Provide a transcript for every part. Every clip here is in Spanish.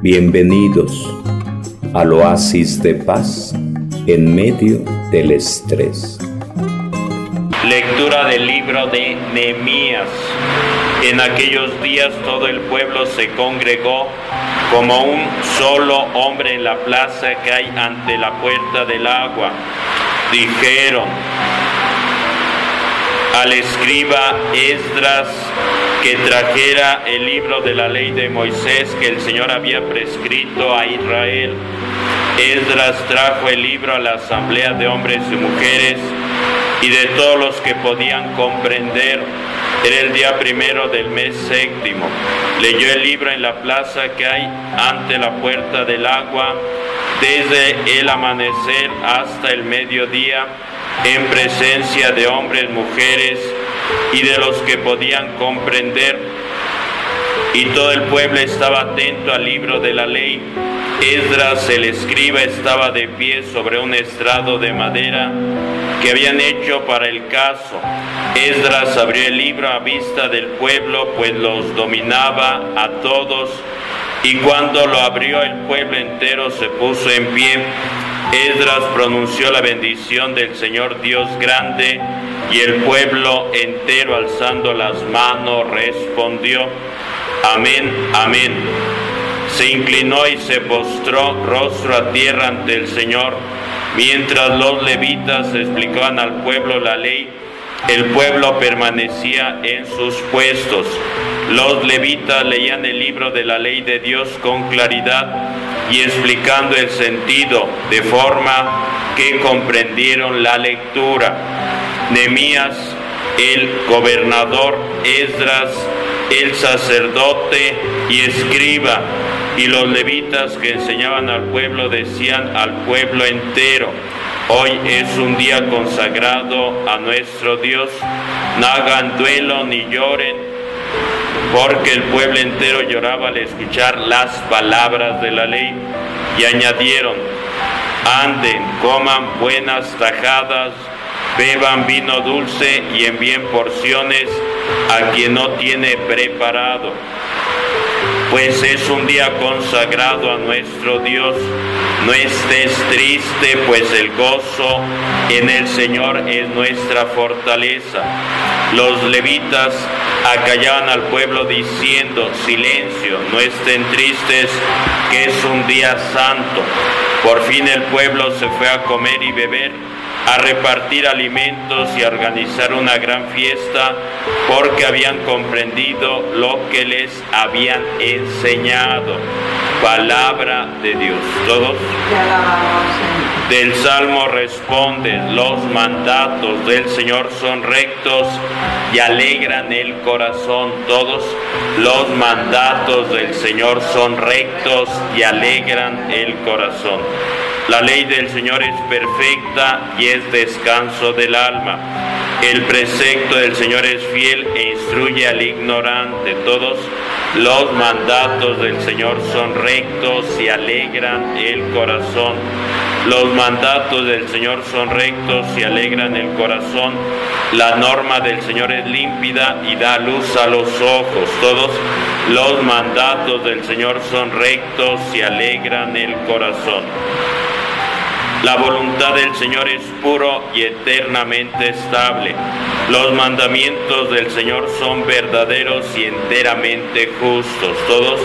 Bienvenidos al oasis de paz en medio del estrés. Lectura del libro de Nehemías. En aquellos días todo el pueblo se congregó como un solo hombre en la plaza que hay ante la puerta del agua. Dijeron al escriba Esdras que trajera el libro de la ley de Moisés que el Señor había prescrito a Israel. Esdras trajo el libro a la asamblea de hombres y mujeres y de todos los que podían comprender. Era el día primero del mes séptimo. Leyó el libro en la plaza que hay ante la puerta del agua, desde el amanecer hasta el mediodía, en presencia de hombres, mujeres y de los que podían comprender. Y todo el pueblo estaba atento al libro de la ley. Esdras, el escriba, estaba de pie sobre un estrado de madera que habían hecho para el caso. Esdras abrió el libro a vista del pueblo, pues los dominaba a todos. Y cuando lo abrió el pueblo entero se puso en pie. Esdras pronunció la bendición del Señor Dios grande y el pueblo entero alzando las manos respondió, amén, amén. Se inclinó y se postró rostro a tierra ante el Señor Mientras los levitas explicaban al pueblo la ley, el pueblo permanecía en sus puestos. Los levitas leían el libro de la ley de Dios con claridad y explicando el sentido de forma que comprendieron la lectura. Nemías, el gobernador, Esdras, el sacerdote y escriba, y los levitas que enseñaban al pueblo decían al pueblo entero, hoy es un día consagrado a nuestro Dios, no hagan duelo ni lloren, porque el pueblo entero lloraba al escuchar las palabras de la ley y añadieron, anden, coman buenas tajadas, beban vino dulce y envíen porciones a quien no tiene preparado pues es un día consagrado a nuestro Dios. No estés triste, pues el gozo en el Señor es nuestra fortaleza. Los levitas acallaban al pueblo diciendo, silencio, no estén tristes, que es un día santo. Por fin el pueblo se fue a comer y beber a repartir alimentos y a organizar una gran fiesta porque habían comprendido lo que les habían enseñado. Palabra de Dios. Todos. Del Salmo responde, los mandatos del Señor son rectos y alegran el corazón. Todos los mandatos del Señor son rectos y alegran el corazón. La ley del Señor es perfecta y es descanso del alma. El precepto del Señor es fiel e instruye al ignorante. Todos los mandatos del Señor son rectos y alegran el corazón. Los mandatos del Señor son rectos y alegran el corazón. La norma del Señor es límpida y da luz a los ojos. Todos los mandatos del Señor son rectos y alegran el corazón. La voluntad del Señor es puro y eternamente estable. Los mandamientos del Señor son verdaderos y enteramente justos. Todos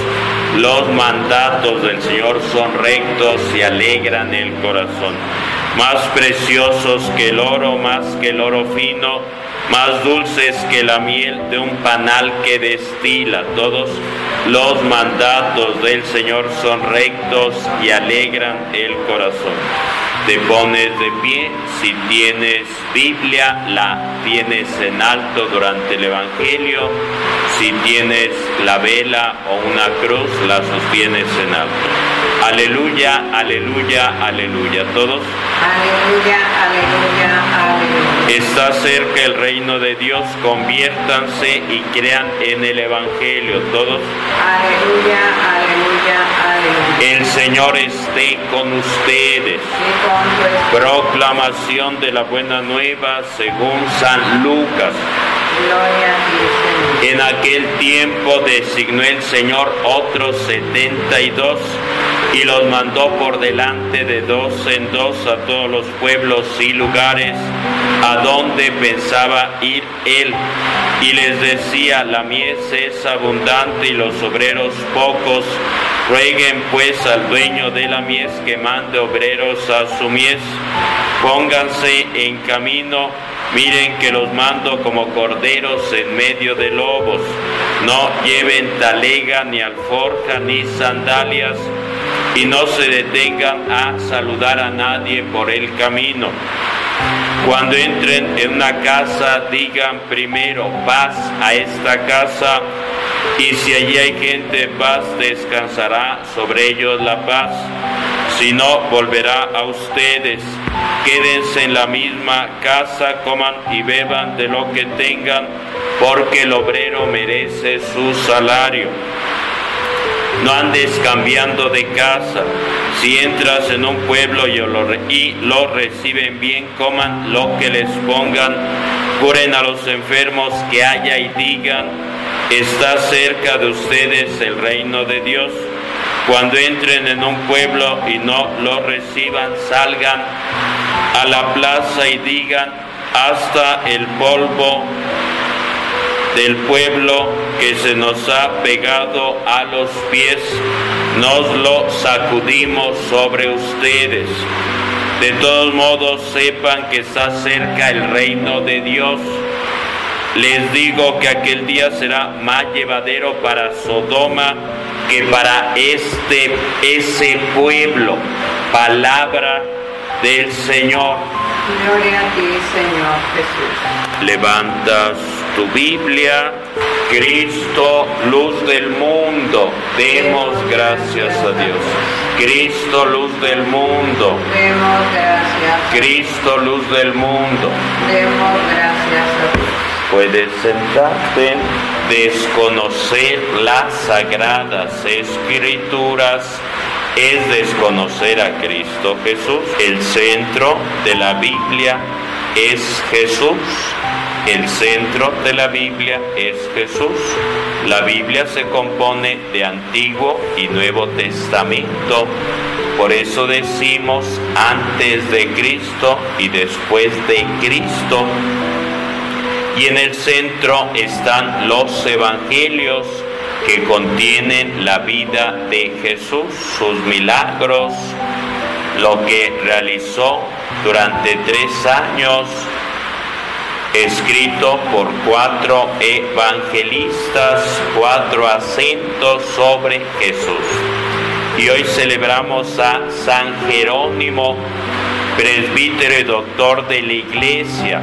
los mandatos del Señor son rectos y alegran el corazón. Más preciosos que el oro, más que el oro fino, más dulces que la miel de un panal que destila. Todos los mandatos del Señor son rectos y alegran el corazón te pones de pie, si tienes Biblia, la tienes en alto durante el Evangelio, si tienes la vela o una cruz, la sostienes en alto. Aleluya, aleluya, aleluya. ¿Todos? Aleluya, aleluya, aleluya. Está cerca el reino de Dios, conviértanse y crean en el Evangelio. ¿Todos? Aleluya, aleluya, aleluya. El Señor esté con ustedes. Proclamación de la buena nueva según San Lucas. En aquel tiempo designó el Señor otros setenta y dos y los mandó por delante de dos en dos a todos los pueblos y lugares a donde pensaba ir él. Y les decía, la mies es abundante y los obreros pocos. Rueguen pues al dueño de la mies que mande obreros a su mies. Pónganse en camino Miren que los mando como corderos en medio de lobos. No lleven talega, ni alforja, ni sandalias, y no se detengan a saludar a nadie por el camino. Cuando entren en una casa, digan primero paz a esta casa, y si allí hay gente paz, descansará sobre ellos la paz si no, volverá a ustedes. Quédense en la misma casa, coman y beban de lo que tengan, porque el obrero merece su salario. No andes cambiando de casa. Si entras en un pueblo y lo, reciben bien, coman lo que les pongan, curen a los enfermos que haya y digan, está cerca de ustedes el reino de Dios. Cuando entren en un pueblo y no lo reciban, salgan a la plaza y digan, hasta el polvo del pueblo que se nos ha pegado a los pies, nos lo sacudimos sobre ustedes. De todos modos, sepan que está cerca el reino de Dios. Les digo que aquel día será más llevadero para Sodoma que para este ese pueblo palabra del Señor. Gloria a ti, Señor Jesús. Levantas tu Biblia, Cristo, luz del mundo. Demos gracias a Dios. Cristo, luz del mundo. Demos gracias. Cristo, luz del mundo. Demos gracias a Dios. Puedes sentarte, desconocer las sagradas escrituras es desconocer a Cristo Jesús. El centro de la Biblia es Jesús. El centro de la Biblia es Jesús. La Biblia se compone de Antiguo y Nuevo Testamento. Por eso decimos antes de Cristo y después de Cristo y en el centro están los evangelios que contienen la vida de Jesús, sus milagros, lo que realizó durante tres años, escrito por cuatro evangelistas, cuatro acentos sobre Jesús. Y hoy celebramos a San Jerónimo, presbítero y doctor de la iglesia.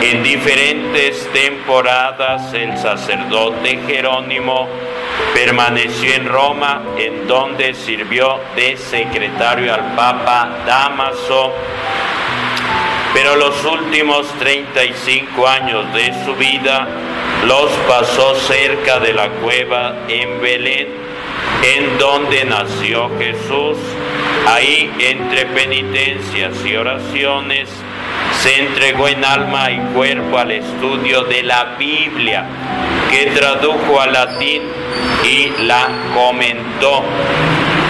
En diferentes temporadas el sacerdote Jerónimo permaneció en Roma, en donde sirvió de secretario al Papa Damaso. Pero los últimos 35 años de su vida los pasó cerca de la cueva en Belén, en donde nació Jesús Ahí, entre penitencias y oraciones, se entregó en alma y cuerpo al estudio de la Biblia, que tradujo al latín y la comentó.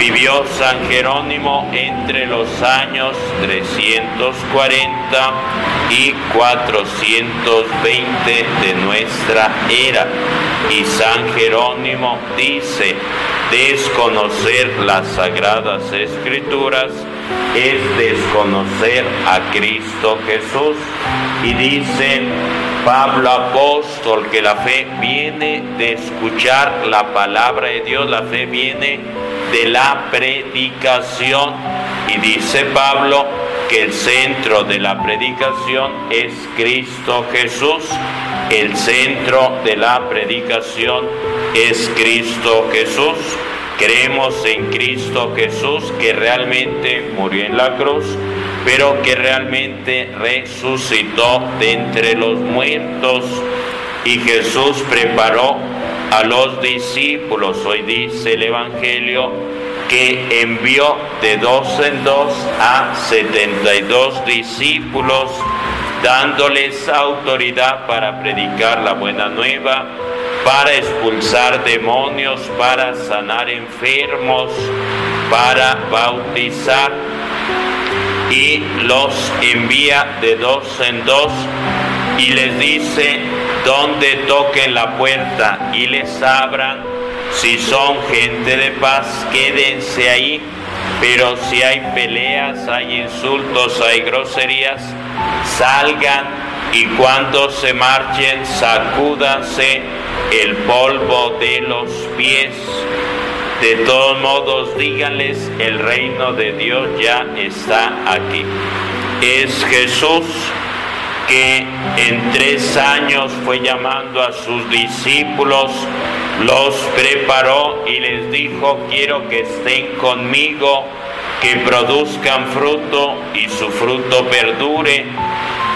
Vivió San Jerónimo entre los años 340 y 420 de nuestra era. Y San Jerónimo dice, desconocer las sagradas escrituras es desconocer a Cristo Jesús. Y dice Pablo apóstol que la fe viene de escuchar la palabra de Dios, la fe viene de la predicación. Y dice Pablo que el centro de la predicación es Cristo Jesús. El centro de la predicación es Cristo Jesús. Creemos en Cristo Jesús que realmente murió en la cruz, pero que realmente resucitó de entre los muertos. Y Jesús preparó a los discípulos, hoy dice el Evangelio, que envió de dos en dos a setenta y dos discípulos, dándoles autoridad para predicar la buena nueva para expulsar demonios, para sanar enfermos, para bautizar. Y los envía de dos en dos y les dice donde toquen la puerta y les abran. Si son gente de paz, quédense ahí. Pero si hay peleas, hay insultos, hay groserías, salgan y cuando se marchen, sacúdanse el polvo de los pies. De todos modos, díganles, el reino de Dios ya está aquí. Es Jesús que en tres años fue llamando a sus discípulos, los preparó y les dijo, quiero que estén conmigo, que produzcan fruto y su fruto perdure.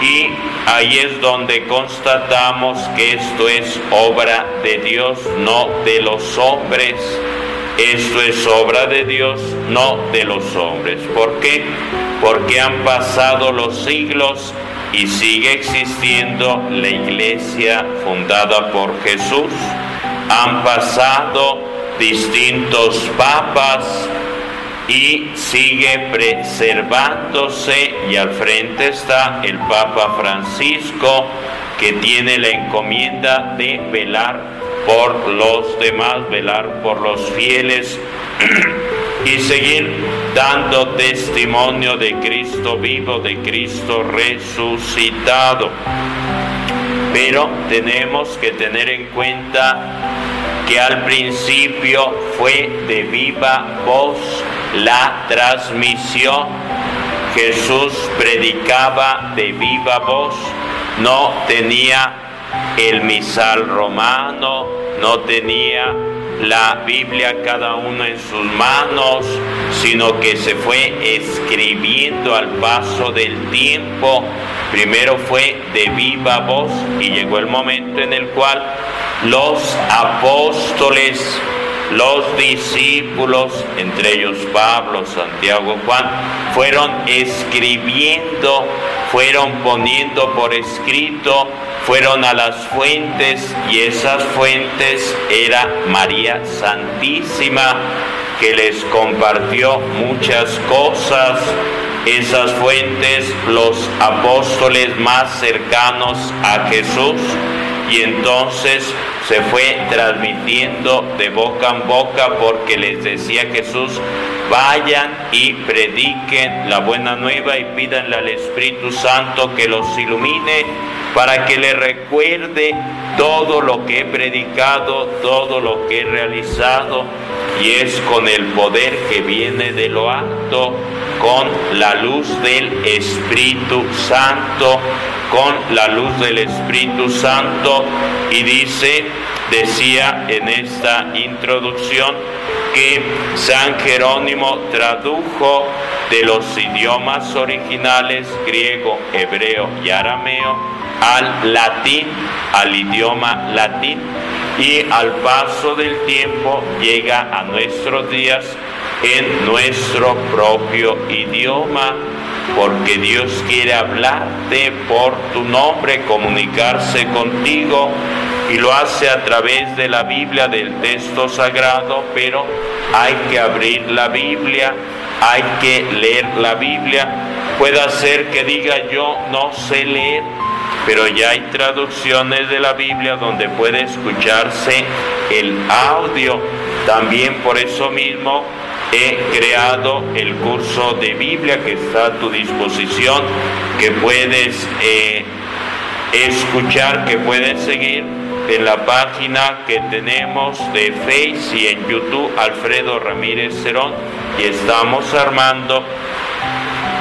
Y ahí es donde constatamos que esto es obra de Dios, no de los hombres. Esto es obra de Dios, no de los hombres. ¿Por qué? Porque han pasado los siglos y sigue existiendo la iglesia fundada por Jesús. Han pasado distintos papas y sigue preservándose y al frente está el Papa Francisco que tiene la encomienda de velar por los demás, velar por los fieles y seguir dando testimonio de Cristo vivo, de Cristo resucitado. Pero tenemos que tener en cuenta que al principio fue de viva voz la transmisión. Jesús predicaba de viva voz, no tenía el misal romano, no tenía la Biblia cada uno en sus manos, sino que se fue escribiendo al paso del tiempo. Primero fue de viva voz y llegó el momento en el cual los apóstoles, los discípulos, entre ellos Pablo, Santiago, Juan, fueron escribiendo, fueron poniendo por escrito fueron a las fuentes y esas fuentes era María Santísima que les compartió muchas cosas. Esas fuentes, los apóstoles más cercanos a Jesús y entonces se fue transmitiendo de boca en boca porque les decía Jesús, vayan y prediquen la buena nueva y pídanle al Espíritu Santo que los ilumine para que le recuerde todo lo que he predicado, todo lo que he realizado, y es con el poder que viene de lo alto, con la luz del Espíritu Santo, con la luz del Espíritu Santo, y dice, decía en esta introducción, que San Jerónimo tradujo de los idiomas originales griego, hebreo y arameo al latín, al idioma latín, y al paso del tiempo llega a nuestros días en nuestro propio idioma, porque Dios quiere hablarte por tu nombre, comunicarse contigo, y lo hace a través de la Biblia, del texto sagrado, pero hay que abrir la Biblia, hay que leer la Biblia. Puede ser que diga yo no sé leer, pero ya hay traducciones de la Biblia donde puede escucharse el audio. También por eso mismo he creado el curso de Biblia que está a tu disposición, que puedes eh, escuchar, que puedes seguir en la página que tenemos de Face y en YouTube Alfredo Ramírez Cerón. Y estamos armando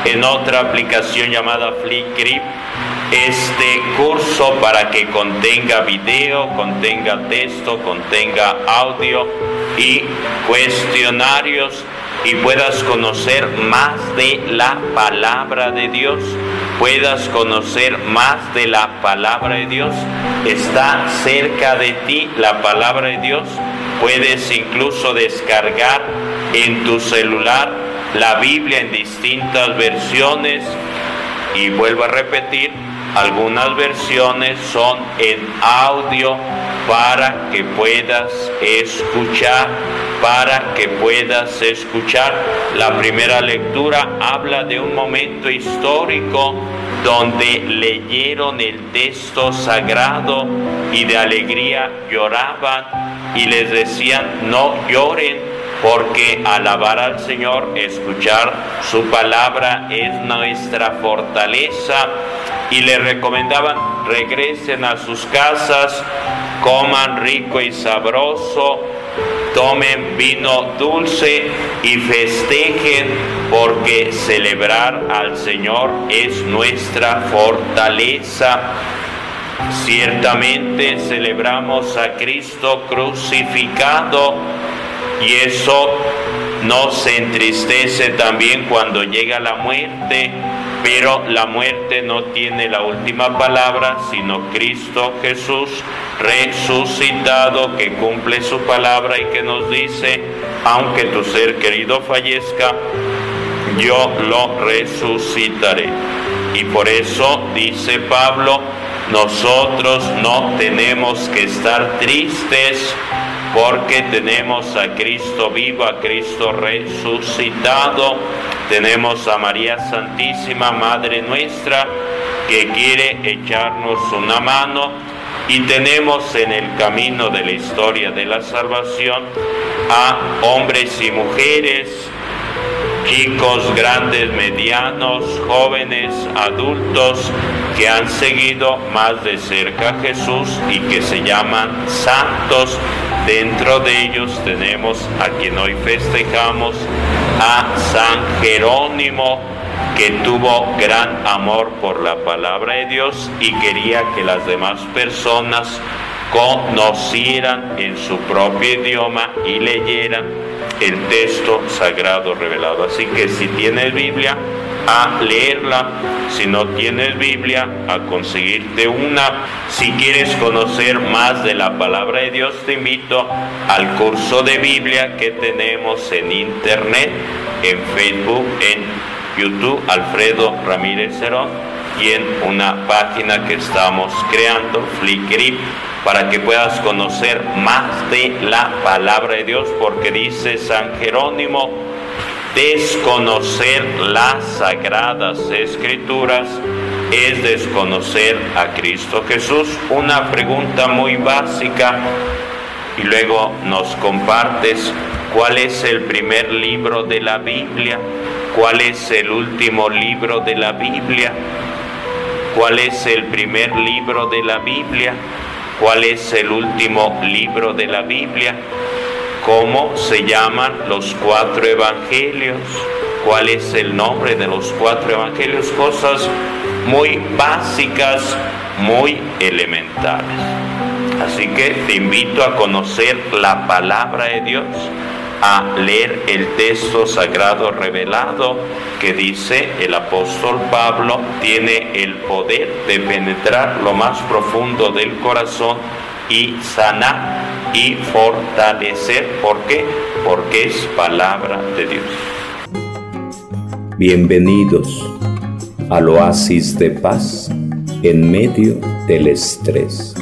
en otra aplicación llamada Flickr este curso para que contenga video, contenga texto, contenga audio y cuestionarios y puedas conocer más de la palabra de Dios, puedas conocer más de la palabra de Dios. Está cerca de ti la palabra de Dios. Puedes incluso descargar en tu celular la Biblia en distintas versiones. Y vuelvo a repetir, algunas versiones son en audio para que puedas escuchar, para que puedas escuchar. La primera lectura habla de un momento histórico donde leyeron el texto sagrado y de alegría lloraban y les decían, no lloren, porque alabar al Señor, escuchar su palabra es nuestra fortaleza y le recomendaban regresen a sus casas, coman rico y sabroso, tomen vino dulce y festejen porque celebrar al Señor es nuestra fortaleza. Ciertamente celebramos a Cristo crucificado y eso nos entristece también cuando llega la muerte, pero la muerte no tiene la última palabra, sino Cristo Jesús resucitado que cumple su palabra y que nos dice, aunque tu ser querido fallezca, yo lo resucitaré. Y por eso dice Pablo, nosotros no tenemos que estar tristes porque tenemos a Cristo vivo, a Cristo resucitado, tenemos a María Santísima, Madre nuestra, que quiere echarnos una mano y tenemos en el camino de la historia de la salvación a hombres y mujeres, chicos, grandes, medianos, jóvenes, adultos, que han seguido más de cerca a Jesús y que se llaman santos. Dentro de ellos tenemos a quien hoy festejamos, a San Jerónimo, que tuvo gran amor por la palabra de Dios y quería que las demás personas conocieran en su propio idioma y leyeran el texto sagrado revelado. Así que si tienes Biblia, a leerla. Si no tienes Biblia, a conseguirte una. Si quieres conocer más de la palabra de Dios, te invito al curso de Biblia que tenemos en internet, en Facebook, en YouTube, Alfredo Ramírez Cerón, y en una página que estamos creando, Flickr, para que puedas conocer más de la palabra de Dios, porque dice San Jerónimo, desconocer las sagradas escrituras es desconocer a Cristo Jesús. Una pregunta muy básica y luego nos compartes cuál es el primer libro de la Biblia, cuál es el último libro de la Biblia, cuál es el primer libro de la Biblia, cuál es el último libro de la Biblia, cómo se llaman los cuatro evangelios, cuál es el nombre de los cuatro evangelios, cosas muy básicas, muy elementales. Así que te invito a conocer la palabra de Dios, a leer el texto sagrado revelado que dice el apóstol Pablo tiene el poder de penetrar lo más profundo del corazón y sanar y fortalecer. ¿Por qué? Porque es palabra de Dios. Bienvenidos al oasis de paz en medio del estrés.